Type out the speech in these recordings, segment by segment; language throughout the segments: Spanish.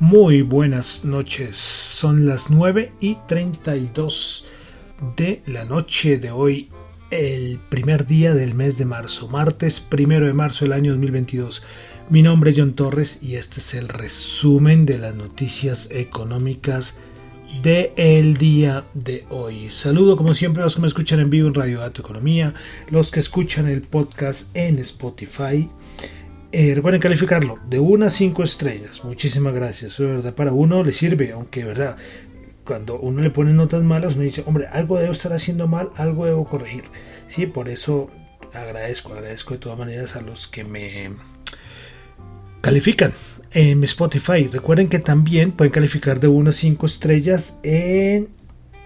Muy buenas noches, son las 9 y 32 de la noche de hoy, el primer día del mes de marzo, martes primero de marzo del año 2022. Mi nombre es John Torres y este es el resumen de las noticias económicas del el día de hoy. Saludo como siempre a los que me escuchan en vivo en Radio Dato Economía, los que escuchan el podcast en Spotify eh, recuerden calificarlo de 1 a 5 estrellas. Muchísimas gracias. Eso de verdad para uno le sirve, aunque verdad, cuando uno le pone notas malas, uno dice, hombre, algo debo estar haciendo mal, algo debo corregir. Sí, por eso agradezco, agradezco de todas maneras a los que me califican en Spotify. Recuerden que también pueden calificar de 1 a 5 estrellas en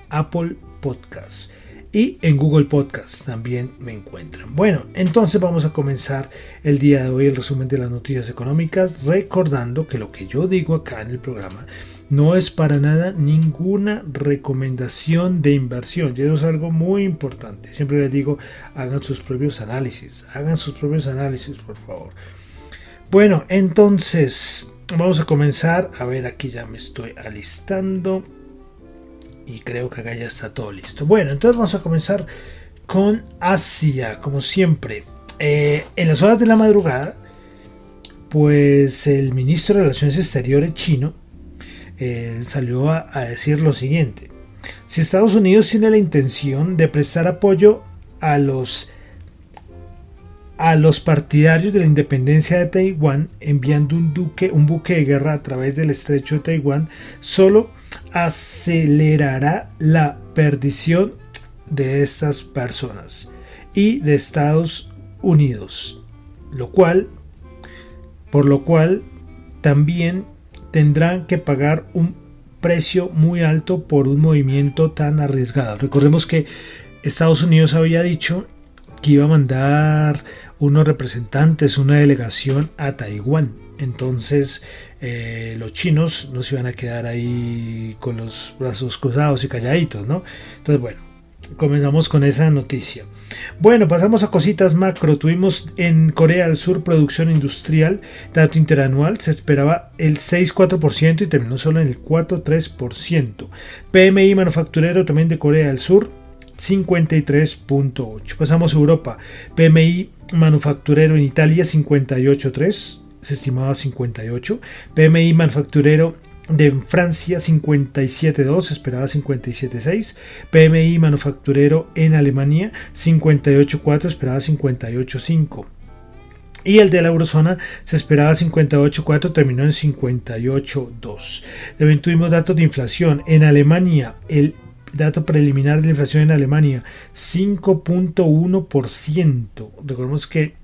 Apple Podcasts y en Google Podcast también me encuentran. Bueno, entonces vamos a comenzar el día de hoy el resumen de las noticias económicas, recordando que lo que yo digo acá en el programa no es para nada ninguna recomendación de inversión. Y eso es algo muy importante. Siempre les digo, hagan sus propios análisis, hagan sus propios análisis, por favor. Bueno, entonces vamos a comenzar. A ver, aquí ya me estoy alistando y creo que acá ya está todo listo. Bueno, entonces vamos a comenzar con Asia, como siempre. Eh, en las horas de la madrugada, pues el ministro de Relaciones Exteriores chino eh, salió a, a decir lo siguiente. Si Estados Unidos tiene la intención de prestar apoyo a los a los partidarios de la independencia de Taiwán enviando un, duque, un buque de guerra a través del estrecho de Taiwán solo acelerará la perdición de estas personas y de Estados Unidos, lo cual, por lo cual también tendrán que pagar un precio muy alto por un movimiento tan arriesgado. Recordemos que Estados Unidos había dicho que iba a mandar unos representantes, una delegación a Taiwán. Entonces eh, los chinos no se iban a quedar ahí con los brazos cruzados y calladitos, ¿no? Entonces, bueno, comenzamos con esa noticia. Bueno, pasamos a cositas macro. Tuvimos en Corea del Sur producción industrial, dato interanual, se esperaba el 6,4% y terminó solo en el 4,3%. PMI manufacturero también de Corea del Sur, 53.8. Pasamos a Europa. PMI manufacturero en Italia 58.3, se estimaba 58. PMI manufacturero de Francia 57.2, se esperaba 57.6. PMI manufacturero en Alemania 58.4, esperaba 58.5. Y el de la eurozona se esperaba 58.4, terminó en 58.2. También tuvimos datos de inflación. En Alemania el dato preliminar de la inflación en Alemania, 5.1%. Recordemos que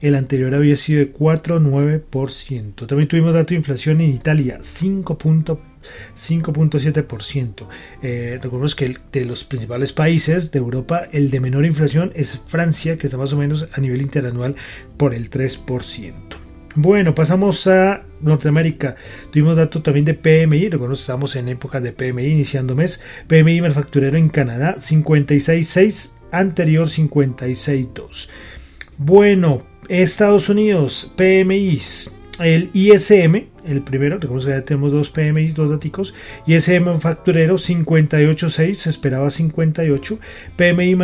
el anterior había sido de 4,9%. También tuvimos dato de inflación en Italia, 5.7%. Eh, recordemos que de los principales países de Europa, el de menor inflación es Francia, que está más o menos a nivel interanual por el 3%. Bueno, pasamos a Norteamérica. Tuvimos datos también de PMI, que estamos en época de PMI iniciando mes. PMI manufacturero en Canadá 56.6, anterior 56.2. Bueno, Estados Unidos, PMI, el ISM, el primero, recordemos que ya tenemos dos PMI, dos datos. ISM manufacturero 58.6, se esperaba 58. PMI,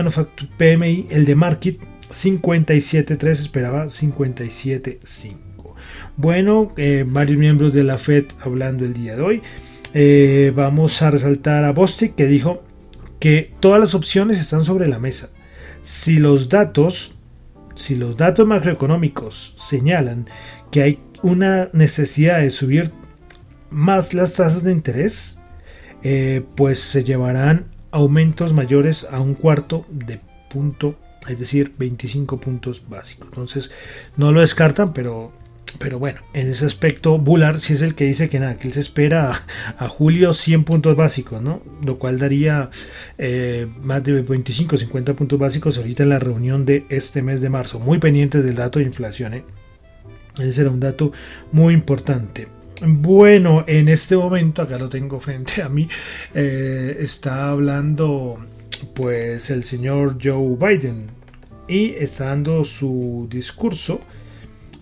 PMI, el de Market 57.3, esperaba 57.5. Bueno, eh, varios miembros de la Fed hablando el día de hoy. Eh, vamos a resaltar a Bostic que dijo que todas las opciones están sobre la mesa. Si los datos, si los datos macroeconómicos señalan que hay una necesidad de subir más las tasas de interés, eh, pues se llevarán aumentos mayores a un cuarto de punto, es decir, 25 puntos básicos. Entonces, no lo descartan, pero pero bueno, en ese aspecto, Bullard sí es el que dice que nada, que él se espera a, julio 100 puntos básicos, ¿no? Lo cual daría eh, más de 25, 50 puntos básicos ahorita en la reunión de este mes de marzo. Muy pendientes del dato de inflación, ¿eh? Ese será un dato muy importante. Bueno, en este momento, acá lo tengo frente a mí, eh, está hablando pues el señor Joe Biden y está dando su discurso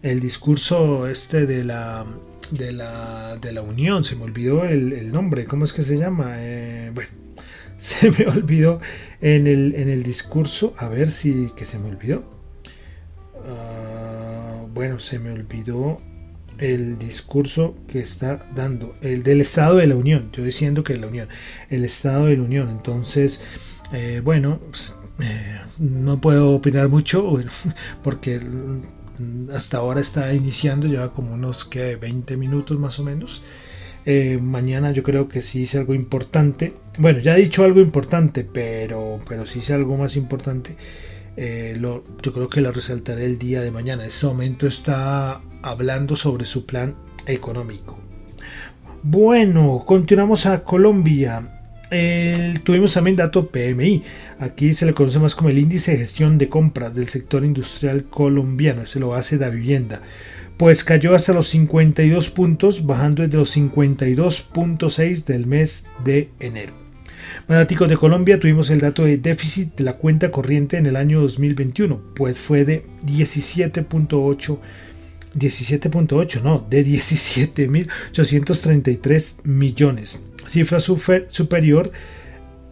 el discurso este de la de la, de la Unión, se me olvidó el, nombre, ¿cómo es que se llama? Eh, bueno, se me olvidó en el, en el discurso, a ver si que se me olvidó. Ah, bueno, se me olvidó el discurso que está dando, el del Estado de la Unión, yo diciendo que la Unión, el Estado de la Unión, entonces, eh, bueno, pues, eh, no puedo opinar mucho, porque hasta ahora está iniciando, lleva como unos que 20 minutos más o menos. Eh, mañana yo creo que sí hice algo importante. Bueno, ya he dicho algo importante, pero, pero sí hice algo más importante. Eh, lo, yo creo que lo resaltaré el día de mañana. En este momento está hablando sobre su plan económico. Bueno, continuamos a Colombia tuvimos también dato PMI. Aquí se le conoce más como el índice de gestión de compras del sector industrial colombiano. Se lo hace da vivienda. Pues cayó hasta los 52 puntos, bajando desde los 52.6 del mes de enero. Manáticos de Colombia tuvimos el dato de déficit de la cuenta corriente en el año 2021, pues fue de 17.8 17.8, no, de 17.833 millones cifra superior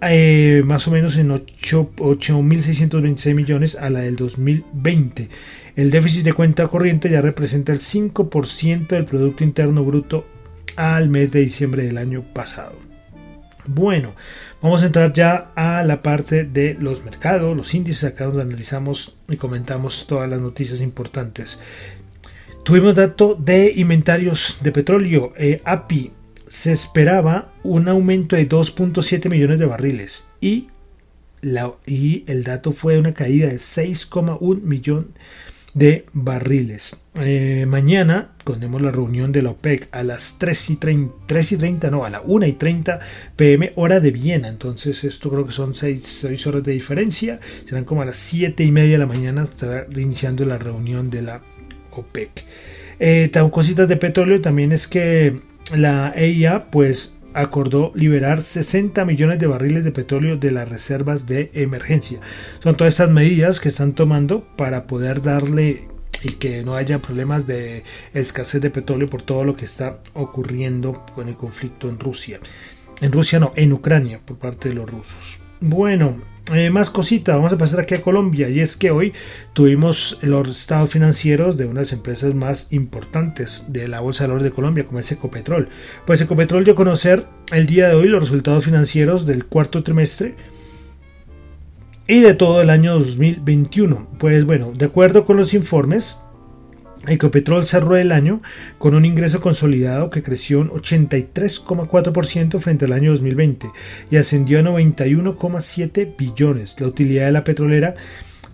eh, más o menos en 8.626 millones a la del 2020. El déficit de cuenta corriente ya representa el 5% del Producto Interno Bruto al mes de diciembre del año pasado. Bueno, vamos a entrar ya a la parte de los mercados, los índices, acá donde analizamos y comentamos todas las noticias importantes. Tuvimos dato de inventarios de petróleo. Eh, API se esperaba un aumento de 2.7 millones de barriles y, la, y el dato fue una caída de 6,1 millón de barriles. Eh, mañana tenemos la reunión de la OPEC a las 3 y, 30, 3 y 30, no, a la 1 y 30 pm hora de Viena. Entonces esto creo que son 6, horas de diferencia. Serán como a las 7 y media de la mañana estará iniciando la reunión de la OPEC. Eh, cositas de petróleo también es que la EIA pues acordó liberar 60 millones de barriles de petróleo de las reservas de emergencia. Son todas estas medidas que están tomando para poder darle y que no haya problemas de escasez de petróleo por todo lo que está ocurriendo con el conflicto en Rusia. En Rusia no, en Ucrania por parte de los rusos. Bueno, eh, más cosita, vamos a pasar aquí a Colombia y es que hoy tuvimos los estados financieros de unas empresas más importantes de la Bolsa de Valores de Colombia, como es Ecopetrol. Pues Ecopetrol dio a conocer el día de hoy los resultados financieros del cuarto trimestre y de todo el año 2021. Pues bueno, de acuerdo con los informes, Ecopetrol cerró el año con un ingreso consolidado que creció un 83,4% frente al año 2020 y ascendió a 91,7 billones. La utilidad de la petrolera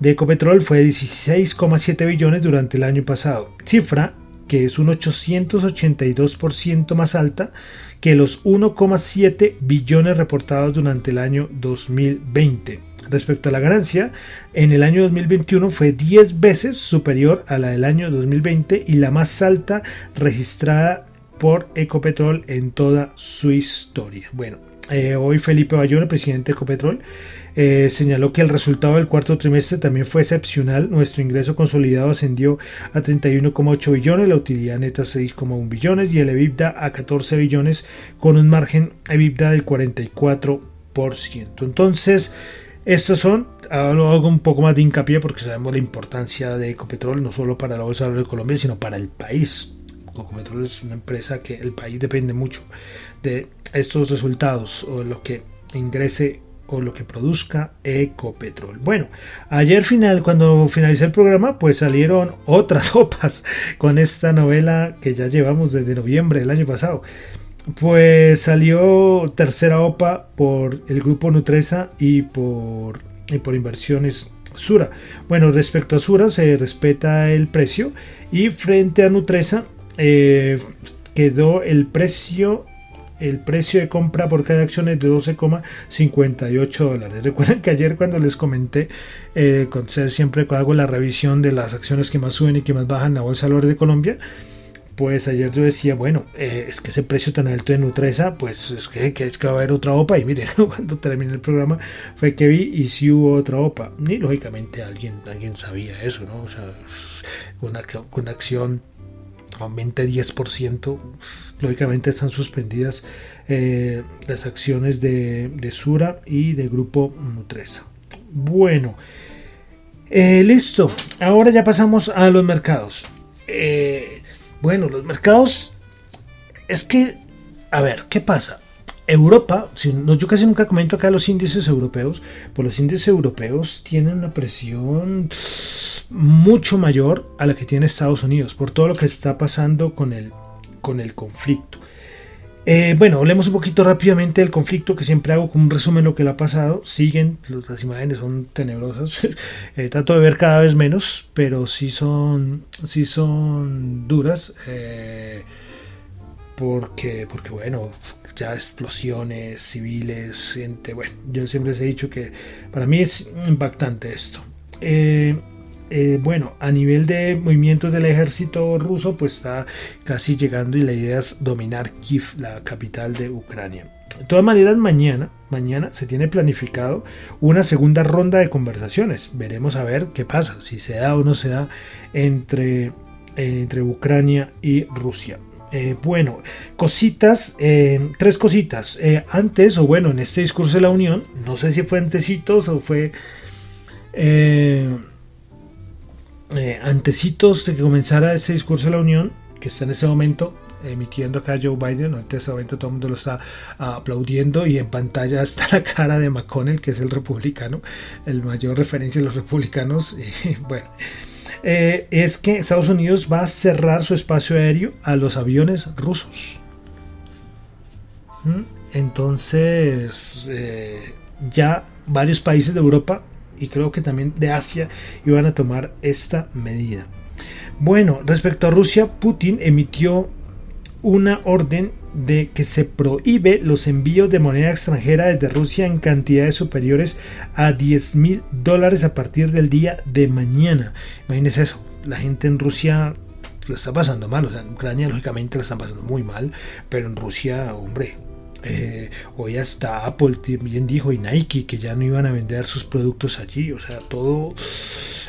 de Ecopetrol fue de 16,7 billones durante el año pasado, cifra que es un 882% más alta que los 1,7 billones reportados durante el año 2020. Respecto a la ganancia, en el año 2021 fue 10 veces superior a la del año 2020 y la más alta registrada por Ecopetrol en toda su historia. Bueno, eh, hoy Felipe Bayón, presidente de Ecopetrol, eh, señaló que el resultado del cuarto trimestre también fue excepcional. Nuestro ingreso consolidado ascendió a 31,8 billones, la utilidad neta a 6,1 billones y el EBITDA a 14 billones con un margen EBITDA del 44%. Entonces, estos son, hago un poco más de hincapié porque sabemos la importancia de Ecopetrol no solo para la Bolsa de Colombia, sino para el país. Ecopetrol es una empresa que el país depende mucho de estos resultados o de lo que ingrese o lo que produzca Ecopetrol. Bueno, ayer final, cuando finalicé el programa, pues salieron otras sopas con esta novela que ya llevamos desde noviembre del año pasado. Pues salió tercera OPA por el grupo Nutresa y por, y por inversiones Sura. Bueno, respecto a Sura se respeta el precio y frente a Nutresa eh, quedó el precio el precio de compra por cada acción es de 12,58 dólares. Recuerden que ayer cuando les comenté, eh, siempre hago la revisión de las acciones que más suben y que más bajan en la Bolsa de Colombia, pues ayer yo decía, bueno, eh, es que ese precio tan alto de Nutresa, pues es que, es que va a haber otra OPA. Y miren, cuando terminé el programa fue que vi y sí hubo otra OPA. Y lógicamente alguien, alguien sabía eso, ¿no? O sea, una, una acción aumente 10%, lógicamente están suspendidas eh, las acciones de, Sura y del grupo Nutresa. Bueno, eh, listo. Ahora ya pasamos a los mercados. Eh, bueno, los mercados es que, a ver, ¿qué pasa? Europa, yo casi nunca comento acá los índices europeos, pues los índices europeos tienen una presión mucho mayor a la que tiene Estados Unidos por todo lo que está pasando con el, con el conflicto. Eh, bueno, hablemos un poquito rápidamente del conflicto que siempre hago como un resumen de lo que le ha pasado. Siguen, las imágenes son tenebrosas. Eh, trato de ver cada vez menos, pero sí son, sí son duras. Eh, porque, porque bueno, ya explosiones civiles, gente, bueno, yo siempre les he dicho que para mí es impactante esto. Eh, eh, bueno, a nivel de movimientos del ejército ruso, pues está casi llegando y la idea es dominar Kiev, la capital de Ucrania. De todas maneras, mañana, mañana se tiene planificado una segunda ronda de conversaciones. Veremos a ver qué pasa, si se da o no se da entre, entre Ucrania y Rusia. Eh, bueno, cositas, eh, tres cositas. Antes, o bueno, en este discurso de la Unión, no sé si fue antecitos o fue antecitos de que comenzara ese discurso de la Unión, que está en ese momento emitiendo acá Joe Biden. En ese momento todo el mundo lo está aplaudiendo y en pantalla está la cara de McConnell, que es el republicano, el mayor referencia de los republicanos. Bueno. Eh, es que Estados Unidos va a cerrar su espacio aéreo a los aviones rusos. ¿Mm? Entonces, eh, ya varios países de Europa y creo que también de Asia iban a tomar esta medida. Bueno, respecto a Rusia, Putin emitió una orden de que se prohíbe los envíos de moneda extranjera desde Rusia en cantidades superiores a 10 mil dólares a partir del día de mañana. Imagínense eso, la gente en Rusia lo está pasando mal, o sea, en Ucrania lógicamente lo están pasando muy mal, pero en Rusia, hombre, eh, hoy hasta Apple también dijo y Nike que ya no iban a vender sus productos allí, o sea, todo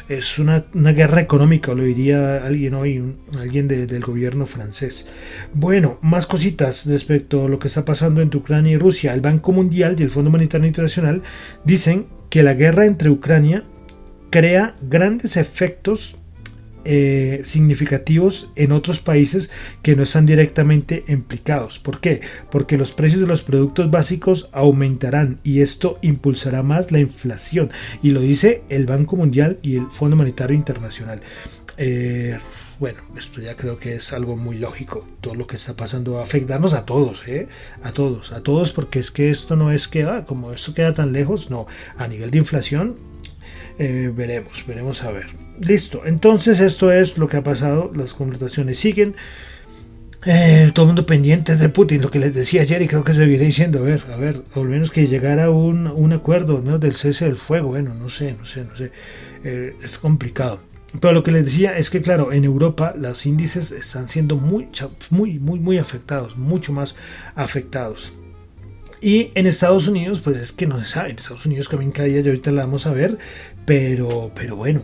es una, guerra económica, lo diría alguien hoy, alguien del gobierno francés. Bueno, más cositas respecto a lo que está pasando entre Ucrania y Rusia. El Banco Mundial y el Fondo Monetario Internacional dicen que la guerra entre Ucrania crea grandes efectos eh, significativos en otros países que no están directamente implicados. ¿Por qué? Porque los precios de los productos básicos aumentarán y esto impulsará más la inflación. Y lo dice el Banco Mundial y el Fondo Monetario Internacional. Eh, bueno, esto ya creo que es algo muy lógico. Todo lo que está pasando va a afectarnos a todos, ¿eh? A todos, a todos, porque es que esto no es que, ah, como esto queda tan lejos, no. A nivel de inflación, veremos, veremos a ver. Listo, entonces esto es lo que ha pasado, las conversaciones siguen. Eh, todo el mundo pendiente de Putin, lo que les decía ayer y creo que se viene diciendo, a ver, a ver, al menos que llegara un, un acuerdo ¿no? del cese del fuego, bueno, no sé, no sé, no sé, eh, es complicado. Pero lo que les decía es que, claro, en Europa los índices están siendo muy, muy, muy, muy afectados, mucho más afectados. Y en Estados Unidos, pues es que no se sabe, en Estados Unidos también cada día, ya ahorita la vamos a ver, pero, pero bueno,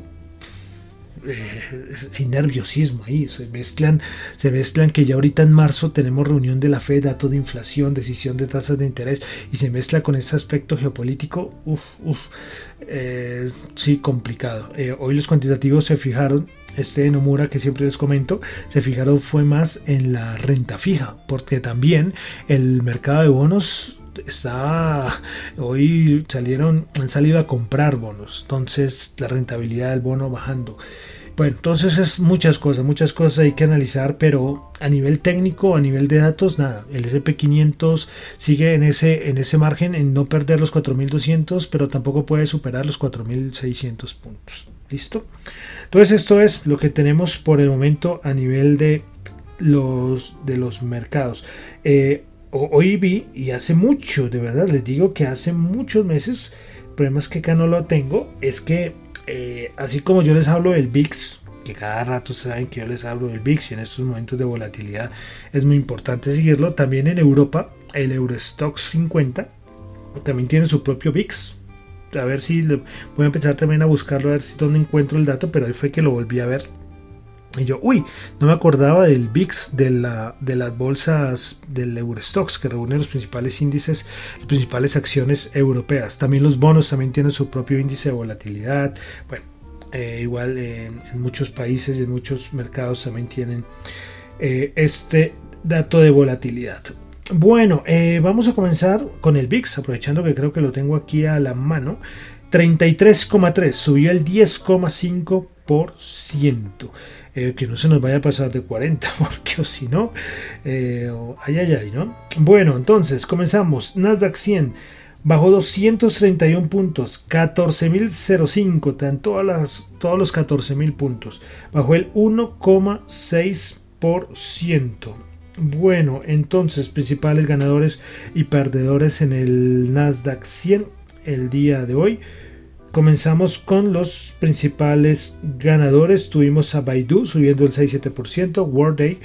eh, hay nerviosismo ahí, se mezclan, se mezclan que ya ahorita en marzo tenemos reunión de la Fed, datos de inflación, decisión de tasas de interés y se mezcla con ese aspecto geopolítico, uff, uff, eh, sí, complicado. Eh, hoy los cuantitativos se fijaron, este Nomura que siempre les comento, se fijaron fue más en la renta fija, porque también el mercado de bonos está hoy salieron han salido a comprar bonos entonces la rentabilidad del bono bajando Bueno, entonces es muchas cosas, muchas cosas hay que analizar, pero a nivel técnico, a nivel de datos, nada. El SP500 sigue en ese, en ese margen en no perder los 4200, pero tampoco puede superar los 4600 puntos. ¿Listo? Entonces esto es lo que tenemos por el momento a nivel de los, de los mercados. Eh, hoy vi, y hace mucho, de verdad, les digo que hace muchos meses, el problema es que acá no lo tengo, es que eh, así como yo les hablo del VIX, que cada rato saben que yo les hablo del VIX y en estos momentos de volatilidad es muy importante seguirlo, también en Europa el Eurostox 50 también tiene su propio VIX. A ver si voy a empezar también a buscarlo, a ver si dónde encuentro el dato, pero ahí fue que lo volví a ver y yo, uy, no me acordaba del VIX de, la, de las bolsas del Eurostox que reúne los principales índices, las principales acciones europeas. También los bonos también tienen su propio índice de volatilidad. Bueno, eh, igual en, muchos países y en muchos mercados también tienen eh, este dato de volatilidad. Bueno, eh, vamos a comenzar con el VIX, aprovechando que creo que lo tengo aquí a la mano. 33,3, subió el 10,5%. Eh, que no se nos vaya a pasar de 40, porque o si no, eh, ay, ay, ay, ¿no? Bueno, entonces comenzamos. Nasdaq 100 bajó 231 puntos, 14.005, están todas las, todos los 14.000 puntos, bajó el 1,6%. Bueno, entonces, principales ganadores y perdedores en el Nasdaq 100 el día de hoy. Comenzamos con los principales ganadores. Tuvimos a Baidu subiendo el 6,7%, Workday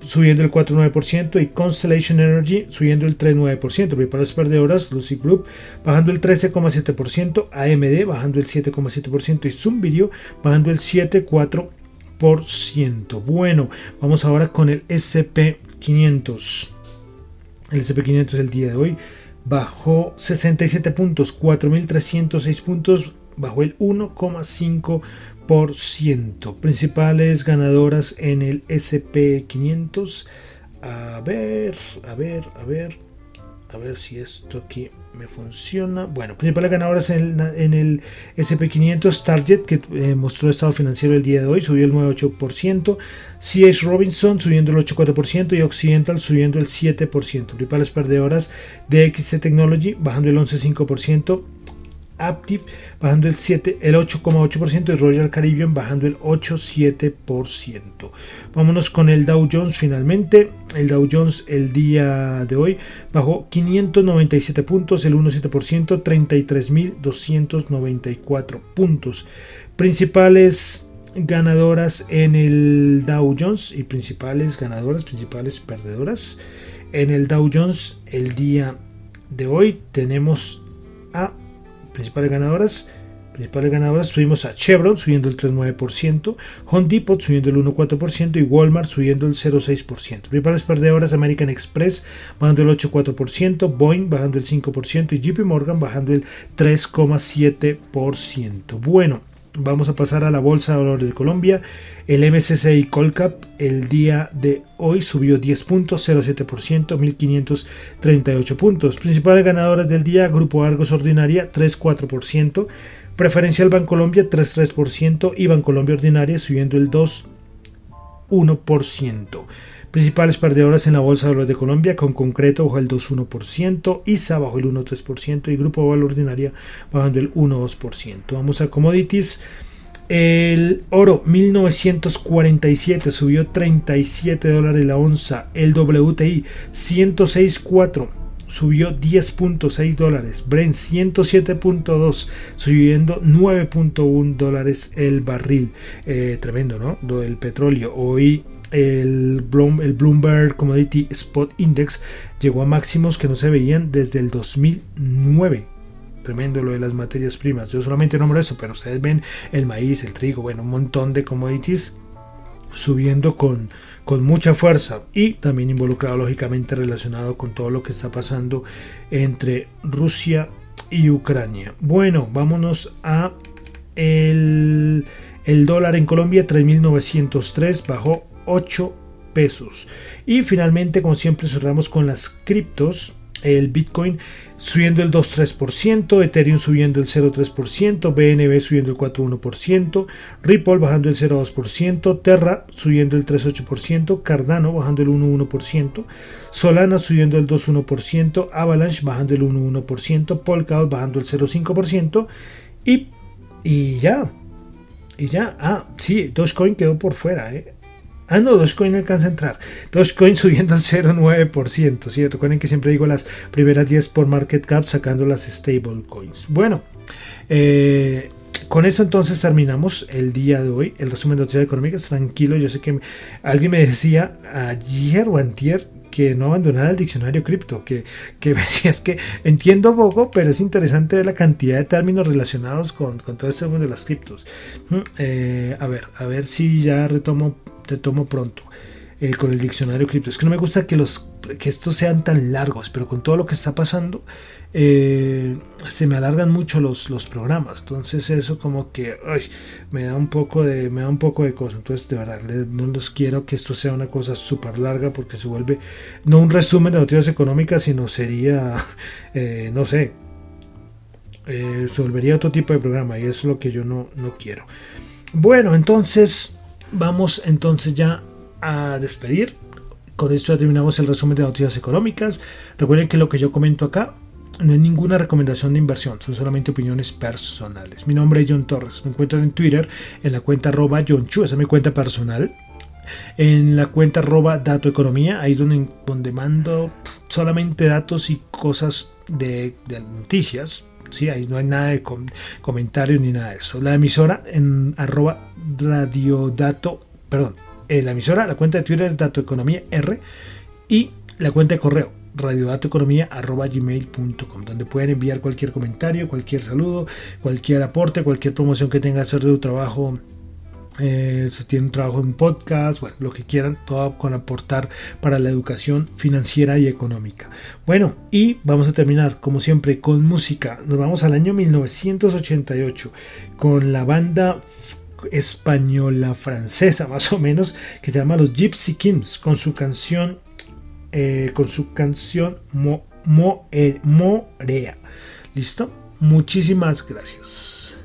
subiendo el 4,9% y Constellation Energy subiendo el 3,9%. Para las perdedoras, Lucy Group bajando el 13,7%, AMD bajando el 7,7% y Zoom Video bajando el 7,4%. Bueno, vamos ahora con el SP500. El SP500 el día de hoy bajó 67 puntos, 4.306 puntos, bajó el 1,5%. Principales ganadoras en el SP500. A ver, a ver, a ver, a ver si esto aquí me funciona. Bueno, principales ganadoras en el, SP500, Target, que eh, mostró estado financiero el día de hoy, subió el 9,8%. CH Robinson subiendo el 8,4% y Occidental subiendo el 7%. Principales perdedoras de XC Technology bajando el 11,5%. Active bajando el, 7, el 8,8% y Royal Caribbean bajando el 8,7%. Vámonos con el Dow Jones finalmente. El Dow Jones el día de hoy bajó 597 puntos, el 1,7%, 33.294 puntos. Principales ganadoras en el Dow Jones y principales ganadoras, principales perdedoras. En el Dow Jones el día de hoy tenemos a principales ganadoras. Principales ganadoras tuvimos a Chevron subiendo el 3,9%, Home Depot subiendo el 1,4% y Walmart subiendo el 0,6%. Principales perdedoras American Express bajando el 8,4%, Boeing bajando el 5% y JP Morgan bajando el 3,7%. Bueno, Vamos a pasar a la Bolsa de Valores de Colombia. El MSCI Colcap el día de hoy subió 10 puntos, 0,7%, 1.538 puntos. Principales ganadoras del día, Grupo Argos Ordinaria 3,4%, Preferencial Bancolombia 3,3% y Bancolombia Ordinaria subiendo el 2,1%. Principales perdedoras en la Bolsa de Valores de Colombia, con concreto bajo el 2,1%, ISA bajo el 1,3% y Grupo Valor Ordinaria bajando el 1,2%. Vamos a commodities. El oro 1947 subió 37 dólares la onza. El WTI 106.4 subió 10.6 dólares. Brent 107.2 subiendo 9.1 dólares el barril. Eh, tremendo, ¿no? El petróleo. Hoy el, Bloomberg Commodity Spot Index llegó a máximos que no se veían desde el 2009. Tremendo lo de las materias primas. Yo solamente nombro eso, pero ustedes ven el maíz, el trigo, bueno, un montón de commodities subiendo con, con mucha fuerza y también involucrado lógicamente relacionado con todo lo que está pasando entre Rusia y Ucrania. Bueno, vámonos a el, el dólar en Colombia 3.903 bajó 8 pesos. Y finalmente, como siempre, cerramos con las criptos. el Bitcoin subiendo el 2,3%, Ethereum subiendo el 0,3%, BNB subiendo el 4,1%, Ripple bajando el 0,2%, Terra subiendo el 3,8%, Cardano bajando el 1,1%, Solana subiendo el 2,1%, Avalanche bajando el 1,1%, Polkadot bajando el 0,5% y, y ya. Y ya, ah, sí, Dogecoin quedó por fuera, ¿eh? Ah, no, Dogecoin alcanza a entrar. Dogecoin subiendo al 0,9%. ¿sí? Recuerden que siempre digo las primeras 10 por market cap sacando las stable coins. Bueno, eh, con eso entonces terminamos el día de hoy, el resumen de noticias económicas. Tranquilo, yo sé que alguien me decía ayer o antier que no abandonara el diccionario cripto, que, que decía es que entiendo poco, pero es interesante ver la cantidad de términos relacionados con, todo este mundo de las criptos. Mm, eh, a ver, a ver si ya retomo te tomo pronto. Eh, con el diccionario cripto. Es que no me gusta que, los, que estos sean tan largos, pero con todo lo que está pasando, eh, se me alargan mucho los, los programas. Entonces eso como que me da un poco de me da un poco de cosa. Entonces de verdad no los quiero que esto sea una cosa súper larga porque se vuelve no un resumen de noticias económicas, sino sería eh, no sé. se volvería otro tipo de programa y eso es lo que yo no, no quiero. Bueno, entonces vamos entonces ya a despedir. Con esto ya terminamos el resumen de noticias económicas. Recuerden que lo que yo comento acá no es ninguna recomendación de inversión, son solamente opiniones personales. Mi nombre es John Torres. Me encuentran en Twitter en la cuenta arroba John Chu, esa es mi cuenta personal. En la cuenta arroba Dato Economía, ahí donde, donde mando solamente datos y cosas de, noticias. Sí, ahí no hay nada de comentarios ni nada de eso. La emisora en arroba radiodato, perdón, en la emisora, la cuenta de Twitter es Dato Economía R y la cuenta de correo radiodatoeconomía.gmail.com donde pueden enviar cualquier comentario, cualquier saludo, cualquier aporte, cualquier promoción que tenga de su trabajo eh, si tienen trabajo en podcast, bueno, lo que quieran, todo con aportar para la educación financiera y económica. Bueno, y vamos a terminar, como siempre, con música. Nos vamos al año 1988 con la banda española francesa más o menos que se llama los Gypsy Kings con su canción eh, con su canción Mo, eh, Morea listo muchísimas gracias